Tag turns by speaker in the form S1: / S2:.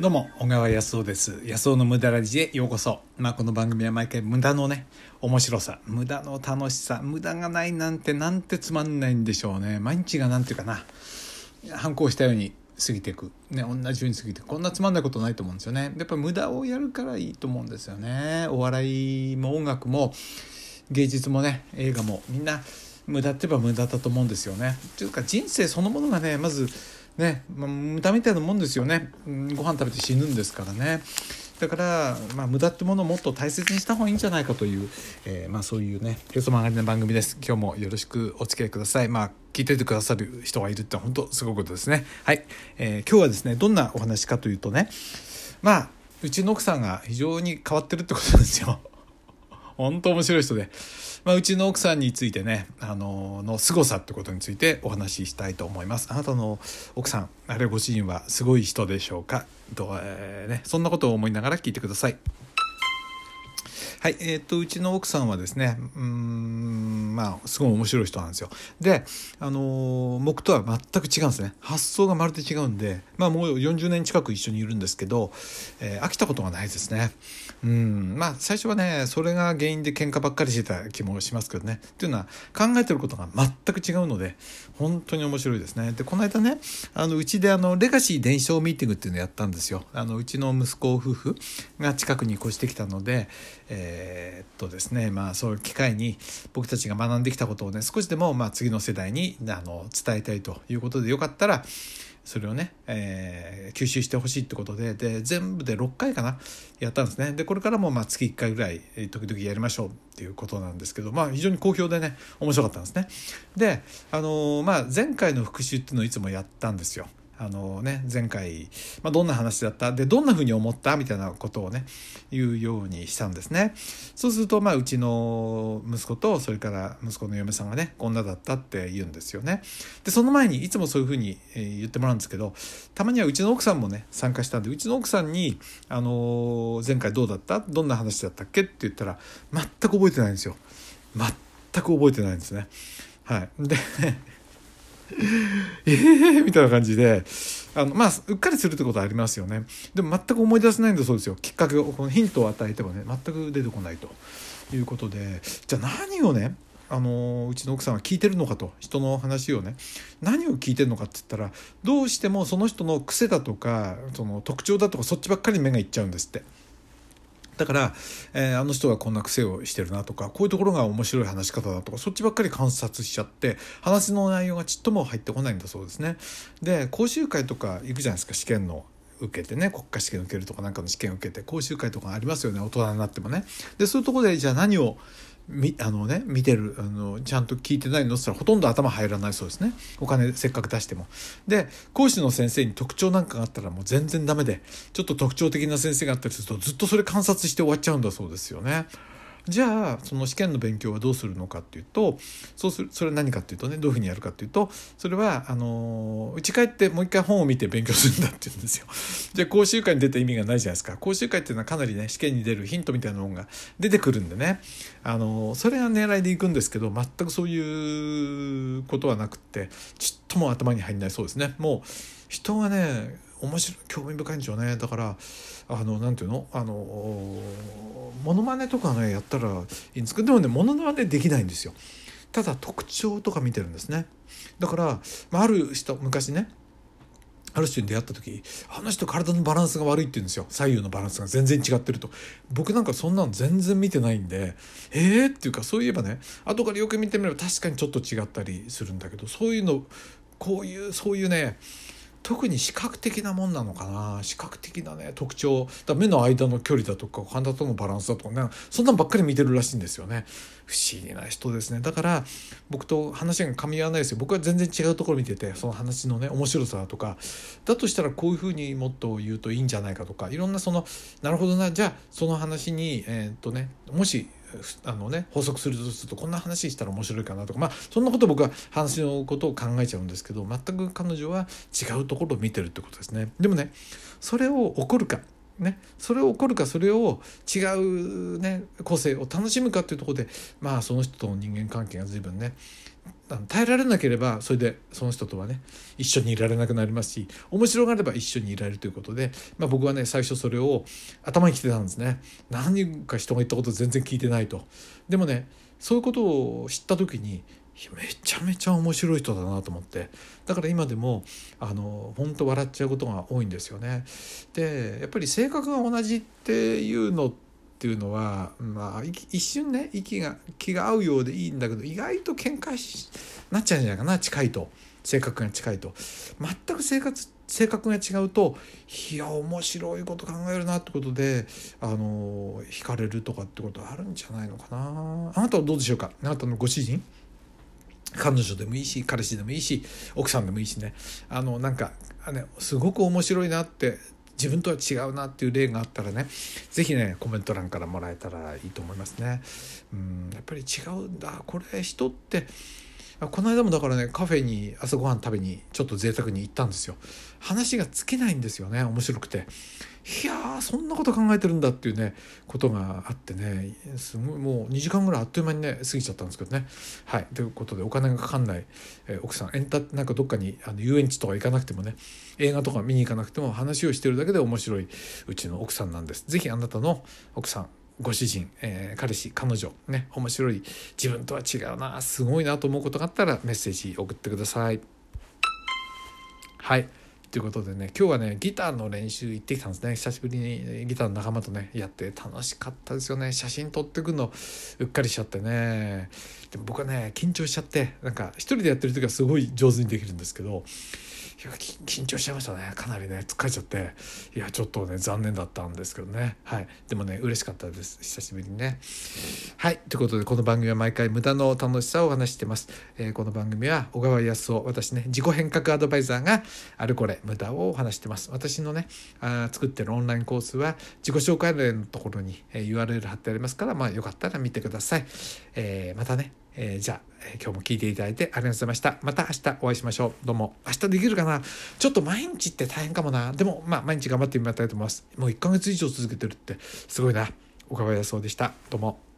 S1: どうも小川康夫です。康夫の無駄ラジへようこそ。まあこの番組は毎回無駄のね面白さ無駄の楽しさ無駄がないなんてなんてつまんないんでしょうね。毎日がなんていうかな。反抗したように過ぎていく。ね同じように過ぎてこんなつまんないことないと思うんですよね。やっぱ無駄をやるからいいと思うんですよね。お笑いも音楽も芸術もね映画もみんな無駄って言えば無駄だと思うんですよね。というか人生そのものがねまずね、まあ、無駄みたいなもんですよね、うん、ご飯食べて死ぬんですからね。だから、まあ、無駄ってものをもっと大切にした方がいいんじゃないかという、えー、まあ、そういうねへそ曲がりな番組です。今日もよろしくお付き合いください。まあ聞いててくださる人がいるって本当すごいことですね。はい、えー、今日はですねどんなお話かというとねまあうちの奥さんが非常に変わってるってことなんですよ。本当面白い人で、まあ、うちの奥さんについてねあのの凄さってことについてお話ししたいと思います。あなたの奥さんあるいはご主人はすごい人でしょうか？と、えーね、そんなことを思いながら聞いてください。はい、えっ、と、うちの奥さんはですね、うん、まあ、すごい面白い人なんですよ。で、あのー、僕とは全く違うんですね。発想がまるで違うんで、まあ、もう40年近く一緒にいるんですけど、えー、飽きたことがないですね。うん、まあ、最初はね、それが原因で喧嘩ばっかりしてた気もしますけどね。っていうのは、考えてることが全く違うので、本当に面白いですね。で、この間ね、あの、うちであの、レガシー伝承ミーティングっていうのをやったんですよ。あの、うちの息子夫婦が近くに越してきたので、えーえー、っとですねまあそういう機会に僕たちが学んできたことをね少しでもまあ次の世代にあの伝えたいということでよかったらそれをね、えー、吸収してほしいってことでで全部で6回かなやったんですね。でこれからもまあ月1回ぐらい時々やりましょうっていうことなんですけどまあ非常に好評でね面白かったんですね。であのー、まあ前回の復習っていうのをいつもやったんですよ。あのね、前回、まあ、どんな話だった？で、どんなふうに思った？みたいなことをね、言うようにしたんですね。そうすると、まあ、うちの息子と、それから息子の嫁さんがね、こんなだったって言うんですよね。で、その前に、いつもそういうふうに言ってもらうんですけど、たまにはうちの奥さんもね、参加したんで、うちの奥さんに、あの前回どうだった？どんな話だったっけ？って言ったら、全く覚えてないんですよ。全く覚えてないんですね。はい。で、ええー、みたいな感じで、あの、まあ、うっかりするってことはありますよね。でも全く思い出せないんだそうですよ。きっかけを、このヒントを与えてもね、全く出てこないということで、じゃあ何をね、あのうちの奥さんは聞いてるのかと人の話をね何を聞いてるのかって言ったらどうしてもその人の癖だとかその特徴だとかそっちばっかり目がいっちゃうんですって。だから、えー、あの人がこんな癖をしてるなとかこういうところが面白い話し方だとかそっちばっかり観察しちゃって話の内容がちっとも入ってこないんだそうですね。で講習会とか行くじゃないですか試験の受けてね国家試験受けるとかなんかの試験受けて講習会とかありますよね大人になってもね。でそういうとこでじゃあ何をみあのね見てるあのちゃんと聞いてないのって言ったらほとんど頭入らないそうですね。お金せっかく出しても。で講師の先生に特徴なんかがあったらもう全然ダメでちょっと特徴的な先生があったりするとずっとそれ観察して終わっちゃうんだそうですよね。じゃあその試験の勉強はどうするのかっていうとそうするそれは何かっていうとねどういうふうにやるかっていうとそれはあの家帰ってもう一回本を見て勉強するんだって言うんですよ。じゃあ講習会に出た意味がないじゃないですか。講習会っていうのはかなりね試験に出るヒントみたいなものが出てくるんでねあのそれが狙いでいくんですけど全くそういうことはなくってちっとも頭に入んないそうですね。もう人がね面白い興味深いんでしょうねだからあのなんていうの？あのモノマネとかねやったらいいんですけどでもねモノマネできないんですよ。ただ特徴とか見てるんですね。だから、まあ、ある人昔ねある人に出会った時あの人体のバランスが悪いって言うんですよ。左右のバランスが全然違ってると。僕なんかそんなの全然見てないんでえー、っていうかそういえばね後からよく見てみれば確かにちょっと違ったりするんだけどそういうのこういうそういうね特に視覚的なもんなのかな。視覚的なね特徴。だ目の間の距離だとか体とのバランスだとかね。そんなんばっかり見てるらしいんですよね。不思議な人ですね。だから僕と話が噛み合わないですよ。僕は全然違うところ見ててその話のね面白さとか。だとしたらこういうふうにもっと言うといいんじゃないかとか。いろんなそのなるほどな。じゃあその話にえー、っとねもしあのね補足するとするとこんな話したら面白いかなとかまあそんなこと僕は話のことを考えちゃうんですけど全く彼女は違うところを見てるってことですね。でもねそれを怒るかね、それを怒るかそれを違う、ね、個性を楽しむかっていうとこでまあその人との人間関係が随分ね耐えられなければそれでその人とはね一緒にいられなくなりますし面白がれば一緒にいられるということで、まあ、僕はね最初それを頭にきてたんですね。何か人が言ったこと全然聞いてないと。でもねそういうことを知った時にめちゃめちゃ面白い人だなと思って。だから今でもあの本当笑っちゃうことが多いんですよね。でやっぱり性格が同じっていうのってていうのは、まあ、一瞬ね息が気が合うようでいいんだけど意外と喧嘩しなっちゃうんじゃないかな近いと。性格が近いと。全く生活性格が違うといや面白いこと考えるなってことであの惹かれるとかってことあるんじゃないのかな。あなたはどうでしょうか？あなたのご主人？彼女でもいいし彼氏でもいいし奥さんでもいいしね。あのなんかねすごく面白いなって自分とは違うなっていう例があったらね是非ねコメント欄からもらえたらいいと思いますね。うんやっぱり違うんだこれ人ってこの間もだからねカフェに朝ごはん食べにちょっと贅沢に行ったんですよ。話が尽きないんですよね面白くて。いやーそんなこと考えてるんだっていうねことがあってね。すごいもう2時間ぐらいあっという間にね過ぎちゃったんですけどね。はい。ということでお金がかかんない、えー、奥さん。エンタなんかどっかにあの遊園地とか行かなくてもね映画とか見に行かなくても話をしてるだけで面白いうちの奥さんなんです。是非あなたの奥さんご主人、えー、彼氏彼女ね面白い自分とは違うなすごいなと思うことがあったらメッセージ送ってください。はい。ということでね今日はねギターの練習行ってきたんですね。久しぶりにギターの仲間とねやって楽しかったですよね。写真撮ってくるのうっかりしちゃってね。でも僕はね緊張しちゃってなんか一人でやってる時はすごい上手にできるんですけどいや緊張しちゃいましたね。かなりね疲れちゃって。いやちょっとね残念だったんですけどね。はい。でもね嬉しかったです。久しぶりにね。はい。ということでこの番組は毎回無駄の楽しさをお話してます、えー、この番組は小川康夫私ね自己変革アドバイザーがあるこれ無駄をお話してます。私のねあ作ってるオンラインコースは自己紹介例のところに、え、URL 貼ってありますからまあよかったら見てください、えー、またね。えー、じゃあ、えー、今日も聞いていただいてありがとうございました。また明日お会いしましょう。どうも。明日できるかな？ちょっと毎日って大変かもな。でも、まあ、毎日頑張ってみたいと思います。もう1ヶ月以上続けてるって、すごいな。岡林康夫でした。どうも。